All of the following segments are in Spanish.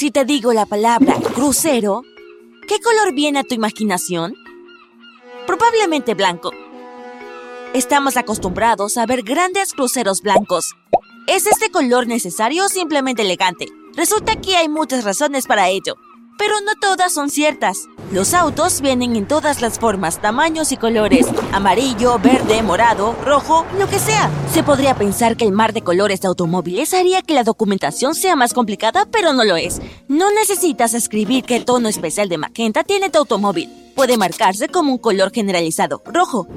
Si te digo la palabra crucero, ¿qué color viene a tu imaginación? Probablemente blanco. Estamos acostumbrados a ver grandes cruceros blancos. ¿Es este color necesario o simplemente elegante? Resulta que hay muchas razones para ello, pero no todas son ciertas. Los autos vienen en todas las formas, tamaños y colores. Amarillo, verde, morado, rojo, lo que sea. Se podría pensar que el mar de colores de automóviles haría que la documentación sea más complicada, pero no lo es. No necesitas escribir qué tono especial de magenta tiene tu automóvil. Puede marcarse como un color generalizado, rojo.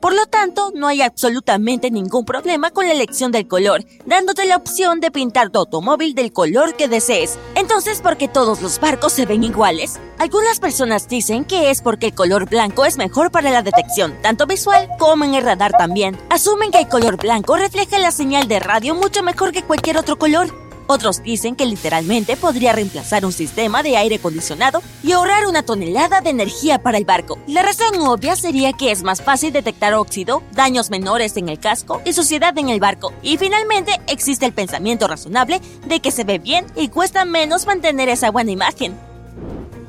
Por lo tanto, no hay absolutamente ningún problema con la elección del color, dándote la opción de pintar tu automóvil del color que desees. Entonces, ¿por qué todos los barcos se ven iguales? Algunas personas dicen que es porque el color blanco es mejor para la detección, tanto visual como en el radar también. Asumen que el color blanco refleja la señal de radio mucho mejor que cualquier otro color. Otros dicen que literalmente podría reemplazar un sistema de aire acondicionado y ahorrar una tonelada de energía para el barco. La razón obvia sería que es más fácil detectar óxido, daños menores en el casco y suciedad en el barco. Y finalmente existe el pensamiento razonable de que se ve bien y cuesta menos mantener esa buena imagen.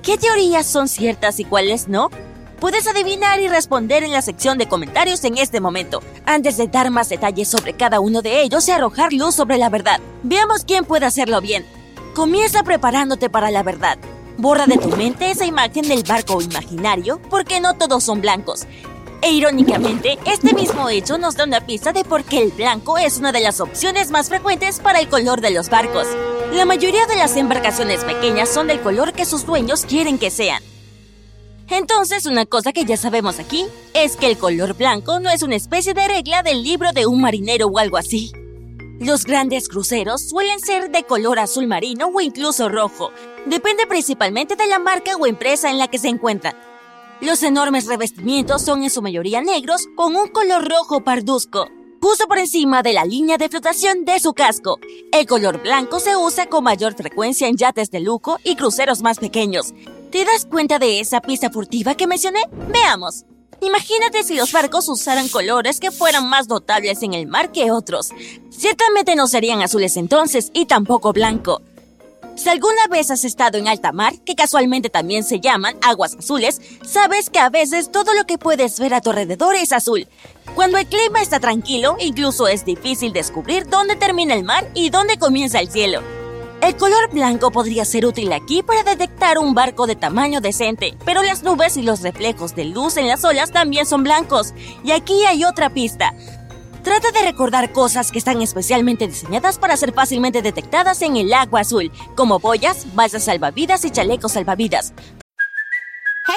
¿Qué teorías son ciertas y cuáles no? Puedes adivinar y responder en la sección de comentarios en este momento, antes de dar más detalles sobre cada uno de ellos y arrojar luz sobre la verdad. Veamos quién puede hacerlo bien. Comienza preparándote para la verdad. Borra de tu mente esa imagen del barco imaginario, porque no todos son blancos. E irónicamente, este mismo hecho nos da una pista de por qué el blanco es una de las opciones más frecuentes para el color de los barcos. La mayoría de las embarcaciones pequeñas son del color que sus dueños quieren que sean. Entonces, una cosa que ya sabemos aquí es que el color blanco no es una especie de regla del libro de un marinero o algo así. Los grandes cruceros suelen ser de color azul marino o incluso rojo. Depende principalmente de la marca o empresa en la que se encuentran. Los enormes revestimientos son en su mayoría negros con un color rojo parduzco, justo por encima de la línea de flotación de su casco. El color blanco se usa con mayor frecuencia en yates de lujo y cruceros más pequeños, ¿Te das cuenta de esa pista furtiva que mencioné? Veamos. Imagínate si los barcos usaran colores que fueran más notables en el mar que otros. Ciertamente no serían azules entonces y tampoco blanco. Si alguna vez has estado en alta mar, que casualmente también se llaman aguas azules, sabes que a veces todo lo que puedes ver a tu alrededor es azul. Cuando el clima está tranquilo, incluso es difícil descubrir dónde termina el mar y dónde comienza el cielo. El color blanco podría ser útil aquí para detectar un barco de tamaño decente, pero las nubes y los reflejos de luz en las olas también son blancos. Y aquí hay otra pista. Trata de recordar cosas que están especialmente diseñadas para ser fácilmente detectadas en el agua azul, como boyas, balsas salvavidas y chalecos salvavidas.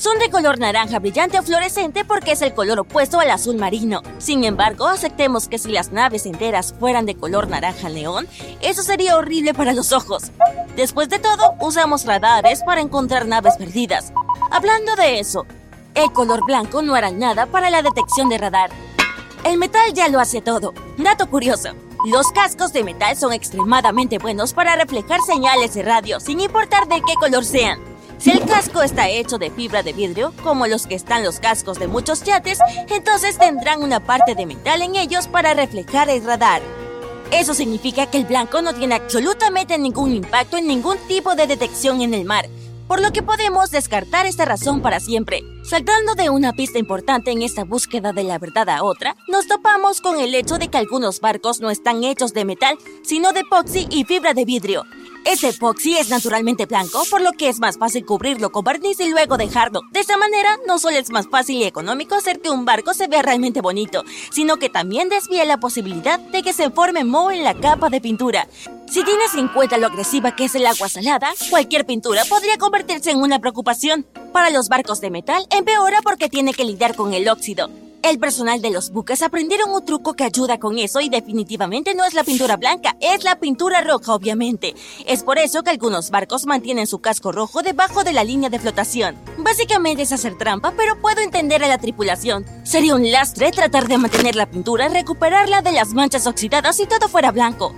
Son de color naranja brillante o fluorescente porque es el color opuesto al azul marino. Sin embargo, aceptemos que si las naves enteras fueran de color naranja león, eso sería horrible para los ojos. Después de todo, usamos radares para encontrar naves perdidas. Hablando de eso, el color blanco no hará nada para la detección de radar. El metal ya lo hace todo. Dato curioso. Los cascos de metal son extremadamente buenos para reflejar señales de radio, sin importar de qué color sean. Si el casco está hecho de fibra de vidrio, como los que están los cascos de muchos yates, entonces tendrán una parte de metal en ellos para reflejar el radar. Eso significa que el blanco no tiene absolutamente ningún impacto en ningún tipo de detección en el mar, por lo que podemos descartar esta razón para siempre. Saltando de una pista importante en esta búsqueda de la verdad a otra, nos topamos con el hecho de que algunos barcos no están hechos de metal, sino de epoxi y fibra de vidrio. Ese epoxi es naturalmente blanco, por lo que es más fácil cubrirlo con barniz y luego dejarlo. De esta manera, no solo es más fácil y económico hacer que un barco se vea realmente bonito, sino que también desvía la posibilidad de que se forme moho en la capa de pintura. Si tienes en cuenta lo agresiva que es el agua salada, cualquier pintura podría convertirse en una preocupación. Para los barcos de metal, empeora porque tiene que lidiar con el óxido. El personal de los buques aprendieron un truco que ayuda con eso y definitivamente no es la pintura blanca, es la pintura roja, obviamente. Es por eso que algunos barcos mantienen su casco rojo debajo de la línea de flotación. Básicamente es hacer trampa, pero puedo entender a la tripulación. Sería un lastre tratar de mantener la pintura, recuperarla de las manchas oxidadas si todo fuera blanco.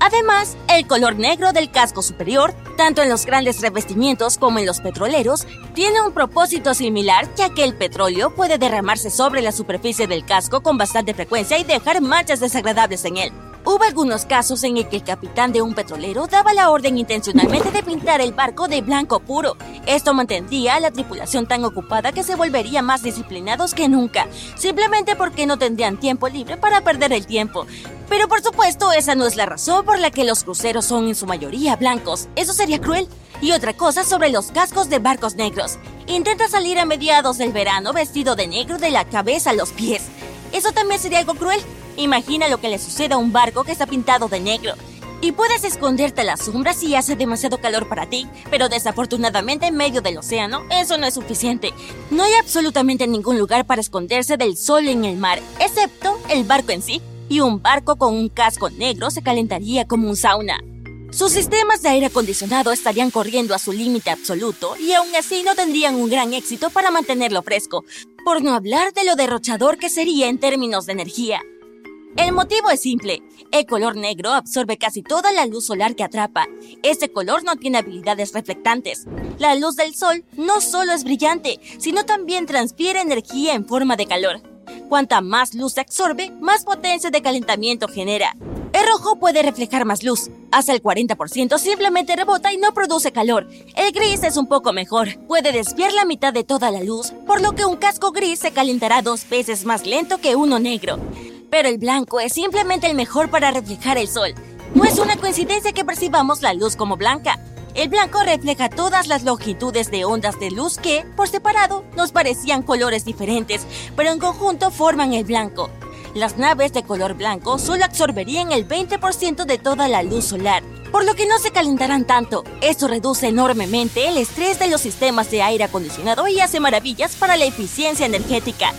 Además, el color negro del casco superior, tanto en los grandes revestimientos como en los petroleros, tiene un propósito similar ya que el petróleo puede derramarse sobre la superficie del casco con bastante frecuencia y dejar manchas desagradables en él. Hubo algunos casos en el que el capitán de un petrolero daba la orden intencionalmente de pintar el barco de blanco puro. Esto mantendría a la tripulación tan ocupada que se volvería más disciplinados que nunca, simplemente porque no tendrían tiempo libre para perder el tiempo. Pero por supuesto, esa no es la razón por la que los cruceros son en su mayoría blancos. Eso sería cruel. Y otra cosa sobre los cascos de barcos negros. Intenta salir a mediados del verano vestido de negro de la cabeza a los pies. Eso también sería algo cruel. Imagina lo que le sucede a un barco que está pintado de negro. Y puedes esconderte a la sombra si hace demasiado calor para ti, pero desafortunadamente en medio del océano eso no es suficiente. No hay absolutamente ningún lugar para esconderse del sol en el mar, excepto el barco en sí, y un barco con un casco negro se calentaría como un sauna. Sus sistemas de aire acondicionado estarían corriendo a su límite absoluto y aún así no tendrían un gran éxito para mantenerlo fresco, por no hablar de lo derrochador que sería en términos de energía. El motivo es simple. El color negro absorbe casi toda la luz solar que atrapa. Este color no tiene habilidades reflectantes. La luz del sol no solo es brillante, sino también transfiere energía en forma de calor. Cuanta más luz se absorbe, más potencia de calentamiento genera. El rojo puede reflejar más luz. Hasta el 40% simplemente rebota y no produce calor. El gris es un poco mejor. Puede desviar la mitad de toda la luz, por lo que un casco gris se calentará dos veces más lento que uno negro. Pero el blanco es simplemente el mejor para reflejar el sol. No es una coincidencia que percibamos la luz como blanca. El blanco refleja todas las longitudes de ondas de luz que, por separado, nos parecían colores diferentes, pero en conjunto forman el blanco. Las naves de color blanco solo absorberían el 20% de toda la luz solar, por lo que no se calentarán tanto. Esto reduce enormemente el estrés de los sistemas de aire acondicionado y hace maravillas para la eficiencia energética.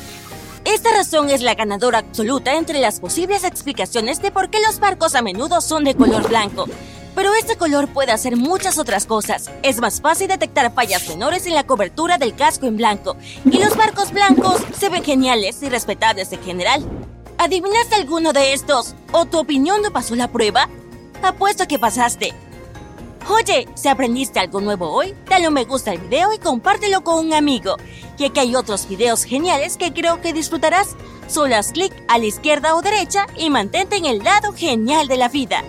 Esta razón es la ganadora absoluta entre las posibles explicaciones de por qué los barcos a menudo son de color blanco. Pero este color puede hacer muchas otras cosas. Es más fácil detectar fallas menores en la cobertura del casco en blanco. Y los barcos blancos se ven geniales y respetables en general. ¿Adivinaste alguno de estos? ¿O tu opinión no pasó la prueba? Apuesto que pasaste. Oye, si aprendiste algo nuevo hoy, dale un me gusta al video y compártelo con un amigo. Y que hay otros videos geniales que creo que disfrutarás. Solo haz clic a la izquierda o derecha y mantente en el lado genial de la vida.